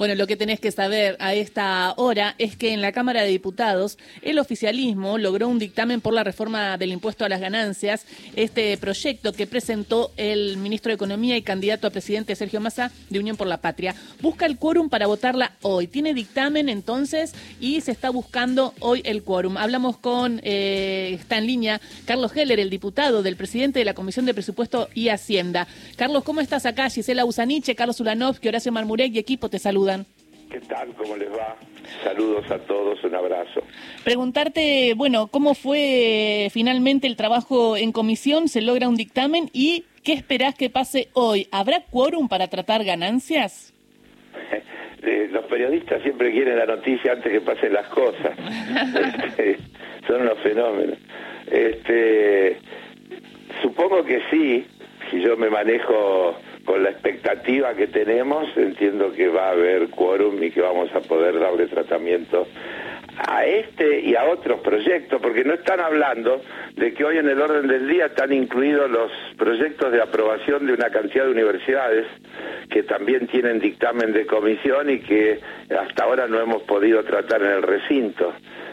Bueno, lo que tenés que saber a esta hora es que en la Cámara de Diputados el oficialismo logró un dictamen por la reforma del impuesto a las ganancias, este proyecto que presentó el ministro de Economía y candidato a presidente Sergio Massa de Unión por la Patria. Busca el quórum para votarla hoy. Tiene dictamen entonces y se está buscando hoy el quórum. Hablamos con, eh, está en línea, Carlos Heller, el diputado del presidente de la Comisión de Presupuesto y Hacienda. Carlos, ¿cómo estás acá? Gisela Usaniche, Carlos Ulanovsky, Horacio Marmurek y equipo te saludan. ¿Qué tal? ¿Cómo les va? Saludos a todos, un abrazo. Preguntarte, bueno, ¿cómo fue finalmente el trabajo en comisión? ¿Se logra un dictamen? ¿Y qué esperás que pase hoy? ¿Habrá quórum para tratar ganancias? Eh, los periodistas siempre quieren la noticia antes que pasen las cosas. Este, son unos fenómenos. Este, supongo que sí, si yo me manejo con la expectativa que tenemos, entiendo que va a haber quórum y que vamos a poder darle tratamiento a este y a otros proyectos, porque no están hablando de que hoy en el orden del día están incluidos los proyectos de aprobación de una cantidad de universidades que también tienen dictamen de comisión y que hasta ahora no hemos podido tratar en el recinto,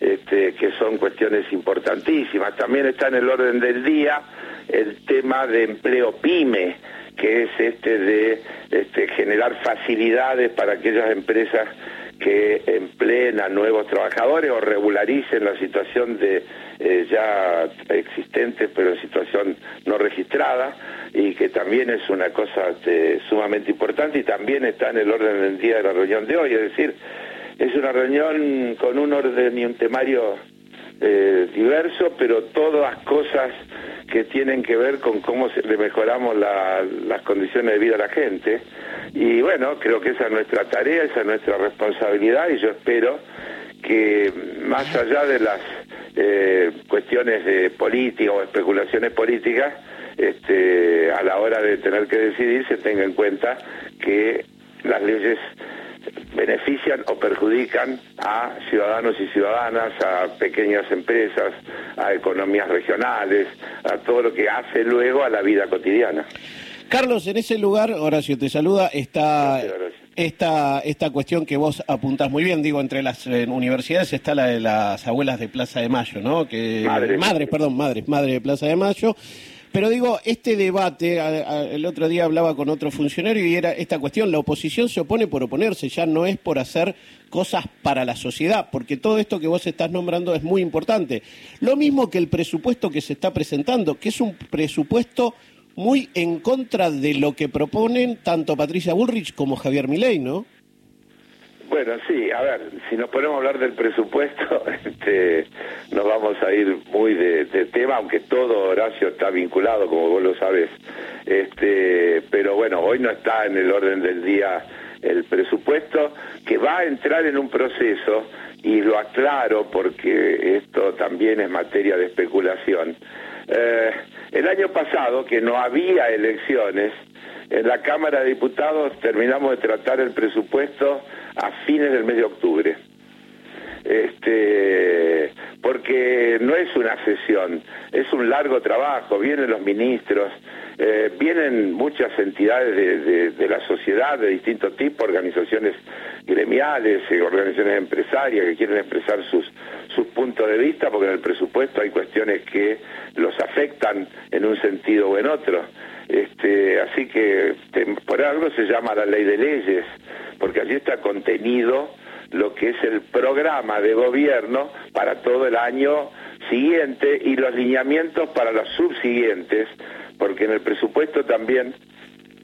este, que son cuestiones importantísimas. También está en el orden del día el tema de empleo pyme, que es este de este, generar facilidades para aquellas empresas que empleen a nuevos trabajadores o regularicen la situación de eh, ya existentes pero en situación no registrada y que también es una cosa este, sumamente importante y también está en el orden del día de la reunión de hoy, es decir, es una reunión con un orden y un temario eh, diverso, pero todas cosas que tienen que ver con cómo le mejoramos las condiciones de vida a la gente. Y bueno, creo que esa es nuestra tarea, esa es nuestra responsabilidad y yo espero que más allá de las eh, cuestiones de política o especulaciones políticas, este, a la hora de tener que decidir se tenga en cuenta que las leyes benefician o perjudican a ciudadanos y ciudadanas, a pequeñas empresas, a economías regionales, a todo lo que hace luego a la vida cotidiana. Carlos, en ese lugar, Horacio te saluda, está esta, esta cuestión que vos apuntás muy bien, digo, entre las universidades está la de las abuelas de Plaza de Mayo, ¿no? Que, madres. madres, perdón, madres, madre de Plaza de Mayo. Pero digo, este debate, el otro día hablaba con otro funcionario y era esta cuestión, la oposición se opone por oponerse, ya no es por hacer cosas para la sociedad, porque todo esto que vos estás nombrando es muy importante. Lo mismo que el presupuesto que se está presentando, que es un presupuesto muy en contra de lo que proponen tanto Patricia Bullrich como Javier Milei, ¿no? Bueno, sí, a ver, si nos ponemos a hablar del presupuesto, este, nos vamos a ir muy de, tema, aunque todo Horacio está vinculado, como vos lo sabes. Este, pero bueno, hoy no está en el orden del día el presupuesto, que va a entrar en un proceso, y lo aclaro porque esto también es materia de especulación. Eh, el año pasado, que no había elecciones, en la Cámara de Diputados terminamos de tratar el presupuesto a fines del mes de octubre. Este, porque no es una sesión, es un largo trabajo, vienen los ministros, eh, vienen muchas entidades de, la sociedad de distintos tipos, organizaciones gremiales, eh, organizaciones empresarias que quieren expresar sus, sus puntos de vista, porque en el presupuesto hay cuestiones que los afectan en un sentido o en otro. Este, así que por algo se llama la ley de leyes, porque allí está contenido lo que es el programa de gobierno para todo el año siguiente y los lineamientos para los subsiguientes, porque en el presupuesto también,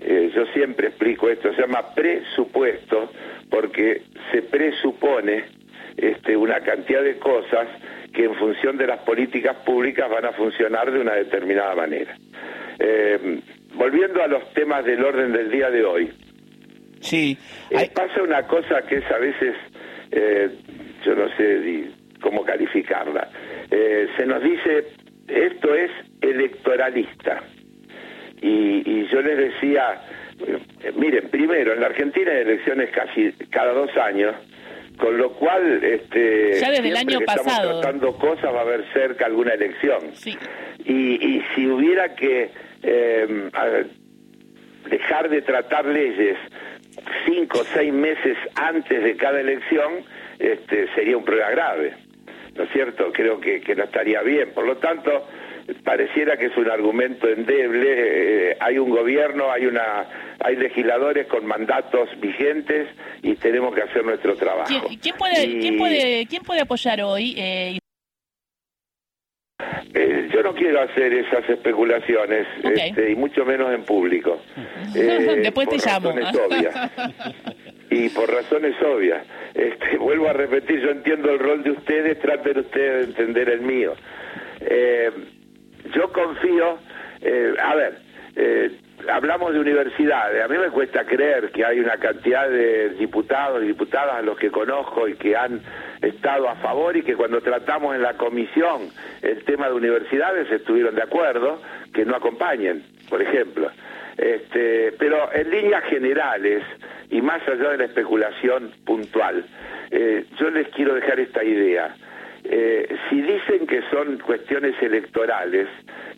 eh, yo siempre explico esto, se llama presupuesto, porque se presupone este, una cantidad de cosas que en función de las políticas públicas van a funcionar de una determinada manera. Eh, volviendo a los temas del orden del día de hoy. Sí. Eh, pasa una cosa que es a veces, eh, yo no sé cómo calificarla. se nos dice, esto es electoralista. Y, yo les decía, miren, primero, en la Argentina hay elecciones casi cada dos años, con lo cual este ya desde el año estamos pasado tratando cosas va a haber cerca alguna elección sí. y, y si hubiera que eh, dejar de tratar leyes cinco o seis meses antes de cada elección, este, sería un problema grave. ¿No es cierto? Creo que, que no estaría bien. Por lo tanto, pareciera que es un argumento endeble. Eh, hay un gobierno, hay una, hay legisladores con mandatos vigentes y tenemos que hacer nuestro trabajo. ¿Quién, puede, ¿quién puede, quién puede apoyar hoy? Eh, eh, yo no quiero hacer esas especulaciones, este, y mucho menos en público. Después te llamo. Obvias. y por razones obvias. Este, vuelvo a repetir, yo entiendo el rol de ustedes, traten ustedes de entender el mío. Eh, yo confío, eh, a ver, eh, hablamos de universidades, a mí me cuesta creer que hay una cantidad de diputados y diputadas a los que conozco y que han estado a favor y que cuando tratamos en la comisión el tema de universidades estuvieron de acuerdo que no acompañen, por ejemplo. Este, pero en líneas generales y más allá de la especulación puntual, eh, yo les quiero dejar esta idea. Eh, si dicen que son cuestiones electorales,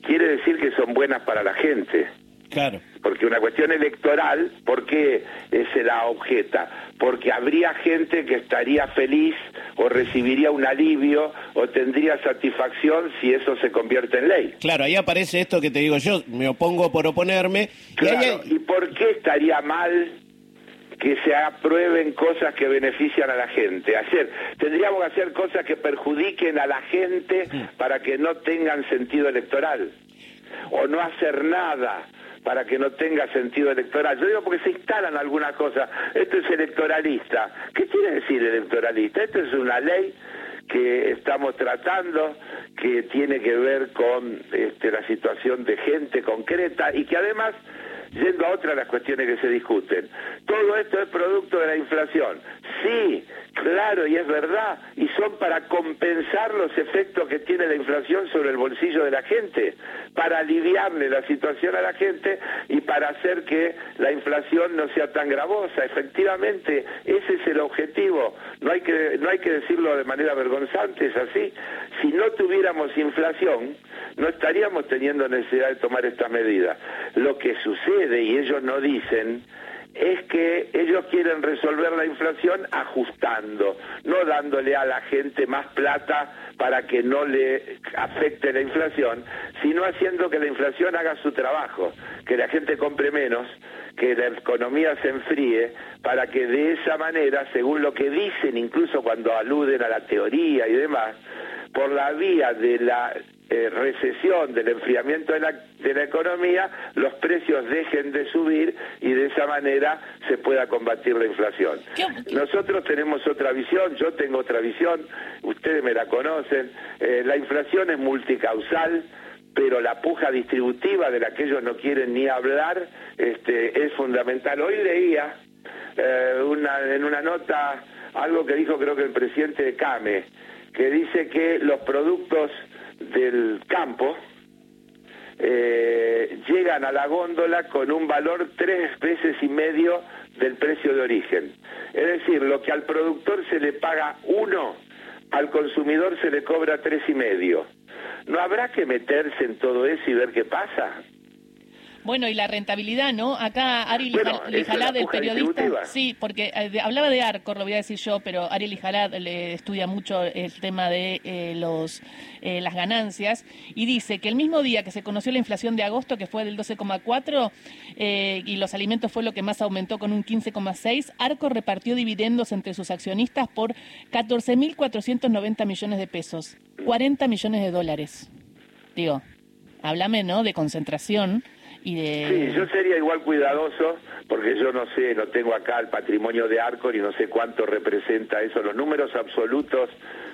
quiere decir que son buenas para la gente. Claro. Porque una cuestión electoral, ¿por qué se la objeta? Porque habría gente que estaría feliz o recibiría un alivio o tendría satisfacción si eso se convierte en ley. Claro, ahí aparece esto que te digo yo, me opongo por oponerme. Claro, ¿y por qué estaría mal que se aprueben cosas que benefician a la gente. Hacer, tendríamos que hacer cosas que perjudiquen a la gente para que no tengan sentido electoral. O no hacer nada para que no tenga sentido electoral. Yo digo porque se instalan algunas cosas. Esto es electoralista. ¿Qué quiere decir electoralista? Esto es una ley que estamos tratando, que tiene que ver con este, la situación de gente concreta y que además yendo a otras las cuestiones que se discuten. Todo esto es producto de la Sí, claro, y es verdad, y son para compensar los efectos que tiene la inflación sobre el bolsillo de la gente, para aliviarle la situación a la gente y para hacer que la inflación no sea tan gravosa. Efectivamente, ese es el objetivo. No hay que, no hay que decirlo de manera vergonzante, es así. Si no tuviéramos inflación, no estaríamos teniendo necesidad de tomar esta medida. Lo que sucede, y ellos no dicen, es que ellos quieren resolver la inflación ajustando, no dándole a la gente más plata para que no le afecte la inflación, sino haciendo que la inflación haga su trabajo, que la gente compre menos, que la economía se enfríe, para que de esa manera, según lo que dicen, incluso cuando aluden a la teoría y demás, por la vía de la eh, recesión, del enfriamiento de la, de la economía, los precios dejen de subir y de esa manera se pueda combatir la inflación. Nosotros tenemos otra visión, yo tengo otra visión, ustedes me la conocen, eh, la inflación es multicausal, pero la puja distributiva de la que ellos no quieren ni hablar este, es fundamental. Hoy leía eh, una, en una nota algo que dijo creo que el presidente de CAME, que dice que los productos del campo eh, llegan a la góndola con un valor tres veces y medio del precio de origen. Es decir, lo que al productor se le paga uno, al consumidor se le cobra tres y medio. ¿No habrá que meterse en todo eso y ver qué pasa? Bueno, y la rentabilidad, ¿no? Acá Ari Lijalad, el periodista, sí, porque eh, hablaba de Arcor, lo voy a decir yo, pero Ari Lijalad le estudia mucho el tema de eh, los eh, las ganancias y dice que el mismo día que se conoció la inflación de agosto, que fue del 12,4 y los alimentos fue lo que más aumentó con un 15,6, Arcor repartió dividendos entre sus accionistas por 14.490 millones de pesos, 40 millones de dólares. Digo, háblame, ¿no? De concentración Sí, yo sería igual cuidadoso porque yo no sé, no tengo acá el patrimonio de Arcor y no sé cuánto representa eso. Los números absolutos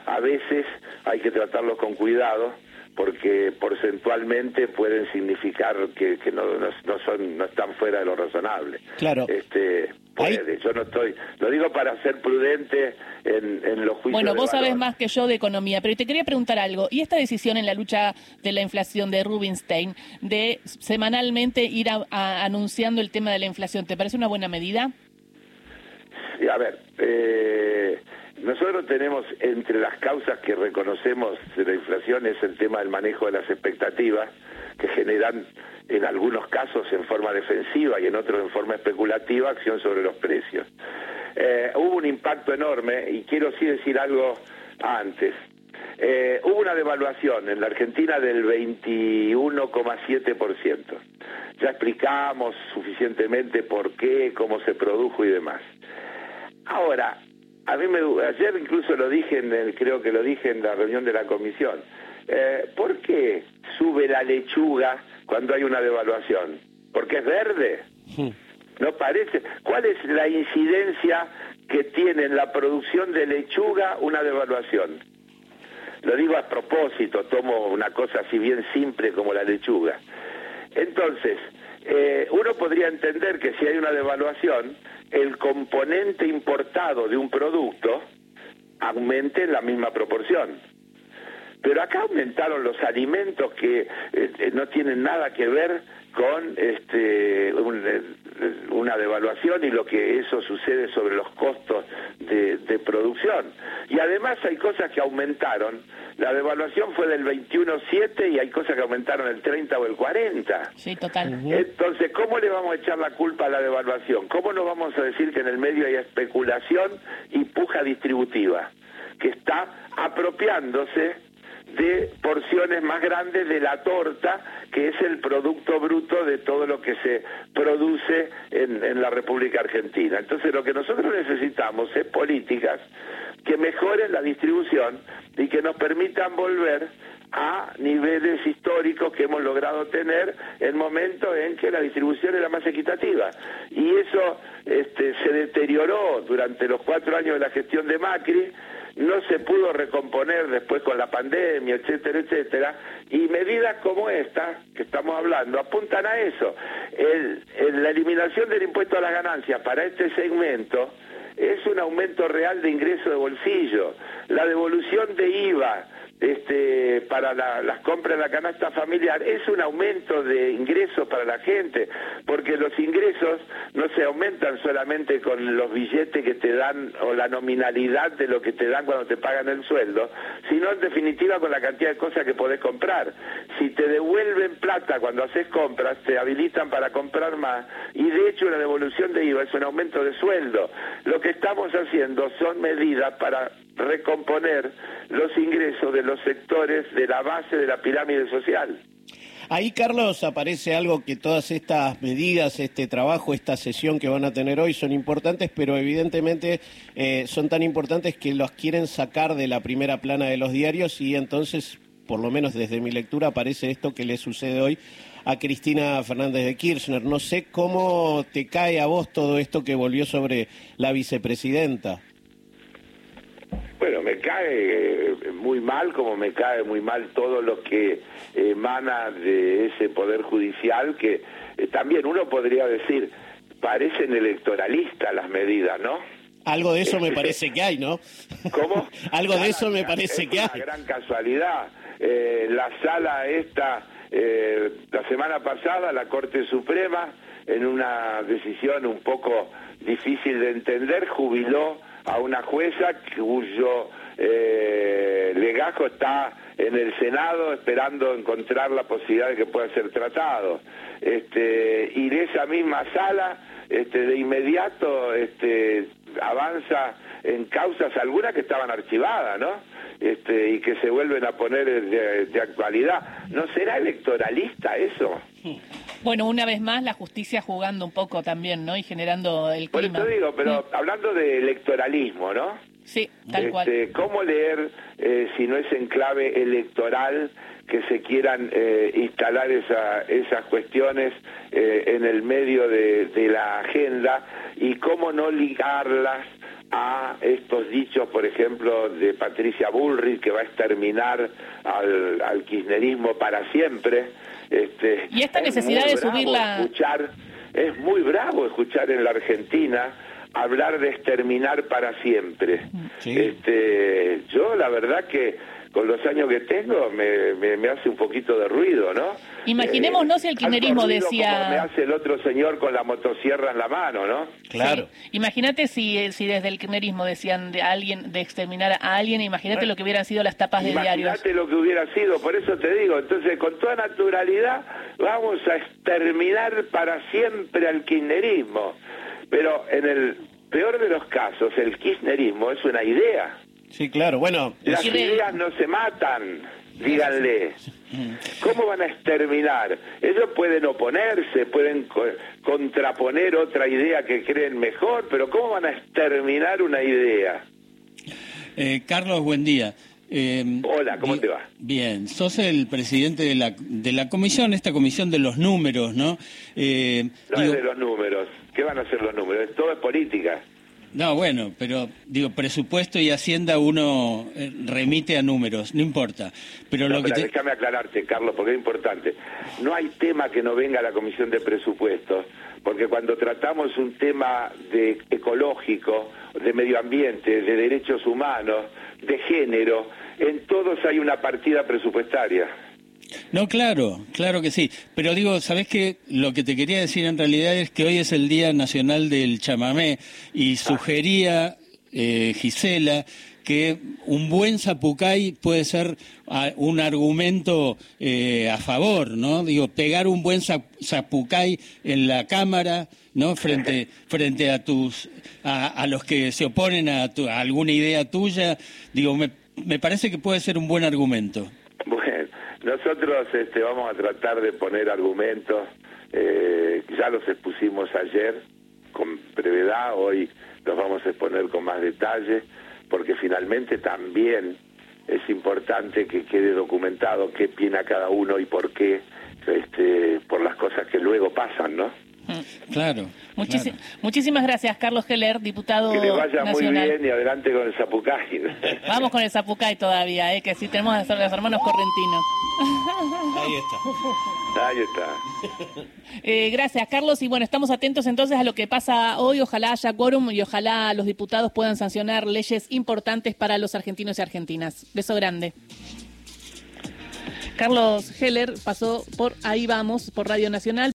a veces hay que tratarlos con cuidado porque porcentualmente pueden significar que, no, no, son no están fuera de lo razonable. Claro. Este, yo no estoy, lo digo para ser prudente en, en los juicios. Bueno, vos sabés más que yo de economía, pero te quería preguntar algo. ¿Y esta decisión en la lucha de la inflación de Rubinstein de semanalmente ir anunciando el tema de la inflación, ¿te parece una buena medida? Sí, a ver, eh, nosotros tenemos entre las causas que reconocemos de la inflación es el tema del manejo de las expectativas que generan en algunos casos en forma defensiva y en otros en forma especulativa acción sobre los precios. Eh, hubo un impacto enorme y quiero sí decir algo antes. Eh, hubo una devaluación en la Argentina del 21,7%. Ya explicamos suficientemente por qué, cómo se produjo y demás. Ahora, a mí me ayer incluso lo dije en el, creo que lo dije en la reunión de la comisión. Eh, ¿Por qué sube la lechuga cuando hay una devaluación? ¿Porque es verde? ¿No parece? ¿Cuál es la incidencia que tiene en la producción de lechuga una devaluación? Lo digo a propósito, tomo una cosa así bien simple como la lechuga. Entonces, eh, uno podría entender que si hay una devaluación, el componente importado de un producto aumente en la misma proporción. Pero acá aumentaron los alimentos que eh, no tienen nada que ver con este, una devaluación y lo que eso sucede sobre los costos de, producción. Y además hay cosas que aumentaron. La devaluación fue del 21.7 y hay cosas que aumentaron el 30 o el 40. Sí, total. Entonces, ¿cómo le vamos a echar la culpa a la devaluación? ¿Cómo nos vamos a decir que en el medio hay especulación y puja distributiva? Que está apropiándose de porciones más grandes de la torta, que es el producto bruto de todo lo que se produce en, la República Argentina. Entonces lo que nosotros necesitamos es políticas que mejoren la distribución y que nos permitan volver a niveles históricos que hemos logrado tener en momentos en que la distribución era más equitativa. Y eso este, se deterioró durante los cuatro años de la gestión de Macri, no se pudo recomponer después con la pandemia, etcétera, etcétera, y medidas como esta que estamos hablando apuntan a eso. la eliminación del impuesto a las ganancias para este segmento es un aumento real de ingreso de bolsillo. La devolución de IVA este, para las compras de la canasta familiar es un aumento de ingresos para la gente, porque los ingresos no se aumentan solamente con los billetes que te dan o la nominalidad de lo que te dan cuando te pagan el sueldo, sino en definitiva con la cantidad de cosas que podés comprar. Si te devuelven plata cuando haces compras, te habilitan para comprar más y de hecho la devolución de IVA es un aumento de sueldo. Lo que estamos haciendo son medidas para recomponer los ingresos de los sectores de la base de la pirámide social. Ahí, Carlos, aparece algo que todas estas medidas, este trabajo, esta sesión que van a tener hoy son importantes, pero evidentemente eh, son tan importantes que los quieren sacar de la primera plana de los diarios y entonces, por lo menos desde mi lectura, aparece esto que le sucede hoy a Cristina Fernández de Kirchner. No sé cómo te cae a vos todo esto que volvió sobre la vicepresidenta. Cae eh, muy mal, como me cae muy mal todo lo que emana de ese poder judicial, que eh, también uno podría decir, parecen electoralistas las medidas, ¿no? Algo de eso me parece que hay, ¿no? ¿Cómo? Algo de eso me parece que hay. Una gran casualidad. Eh, la sala esta, la semana pasada, la Corte Suprema, en una decisión un poco difícil de entender, jubiló a una jueza cuyo eh, legajo está en el Senado esperando encontrar la posibilidad de que pueda ser tratado. Este, y de esa misma sala, este, de inmediato este, avanza en causas algunas que estaban archivadas, ¿no? Este, y que se vuelven a poner de, actualidad. ¿No será electoralista eso? Bueno, una vez más la justicia jugando un poco también, ¿no? Y generando el clima. Por eso digo, pero hablando de electoralismo, ¿no? Sí, tal cual. Este, ¿Cómo leer, eh, si no es en clave electoral, que se quieran eh, instalar esa, esas cuestiones eh, en el medio de, de la agenda y cómo no ligarlas a estos dichos, por ejemplo, de Patricia Bullrich, que va a exterminar al, al kirchnerismo para siempre. Este, y esta necesidad de subir la... Escuchar, es muy bravo escuchar en la Argentina hablar de exterminar para siempre. Este, yo la verdad que con los años que tengo me, me, hace un poquito de ruido, ¿no? Imaginemos, no si el kirchnerismo decía... me hace el otro señor con la motosierra en la mano, ¿no? Claro. Imagínate si, si desde el kirchnerismo decían de alguien, de exterminar a alguien, imagínate lo que hubieran sido las tapas de diarios. Imagínate lo que hubiera sido, por eso te digo, entonces con toda naturalidad vamos a exterminar para siempre al kirchnerismo. Pero en el peor de los casos, el kirchnerismo es una idea. Sí, claro, bueno. Las ideas no se matan, díganle. ¿Cómo van a exterminar? Ellos pueden oponerse, pueden contraponer otra idea que creen mejor, pero ¿cómo van a exterminar una idea? Eh, Carlos, buen día. Eh, Hola, ¿cómo te va? Bien, sos el presidente de la, de la comisión, esta comisión de los números, ¿no? Eh, no es de los números. ¿Qué van a ser los números? Todo es política. No, bueno, pero digo, presupuesto y hacienda uno eh, remite a números, no importa. Pero lo que déjame aclararte, Carlos, porque es importante. No hay tema que no venga a la Comisión de Presupuestos, porque cuando tratamos un tema de ecológico, de medio ambiente, de derechos humanos, de género, en todos hay una partida presupuestaria. No, claro, claro que sí. Pero digo, ¿sabes qué? Lo que te quería decir en realidad es que hoy es el Día Nacional del Chamamé y sugería eh, Gisela que un buen zapucay puede ser ah, un argumento eh, a favor, ¿no? Digo, pegar un buen zapucay en la cámara, ¿no? Frente, frente a tus, a, los que se oponen a, a, alguna idea tuya, digo, me, me parece que puede ser un buen argumento. Nosotros este, vamos a tratar de poner argumentos, eh, ya los expusimos ayer con brevedad, hoy los vamos a exponer con más detalle, porque finalmente también es importante que quede documentado qué opina cada uno y por qué, este, por las cosas que luego pasan, ¿no? Claro, Muchísimas gracias, Carlos Heller, diputado Que le vaya muy bien y adelante con el Zapucay. Vamos con el Zapucay todavía, ¿eh? que sí tenemos a los hermanos correntinos. Ahí está. Ahí está. Eh, gracias, Carlos. Y bueno, estamos atentos entonces a lo que pasa hoy. Ojalá haya quórum y ojalá los diputados puedan sancionar leyes importantes para los argentinos y argentinas. Beso grande. Carlos Heller pasó por Ahí Vamos, por Radio Nacional.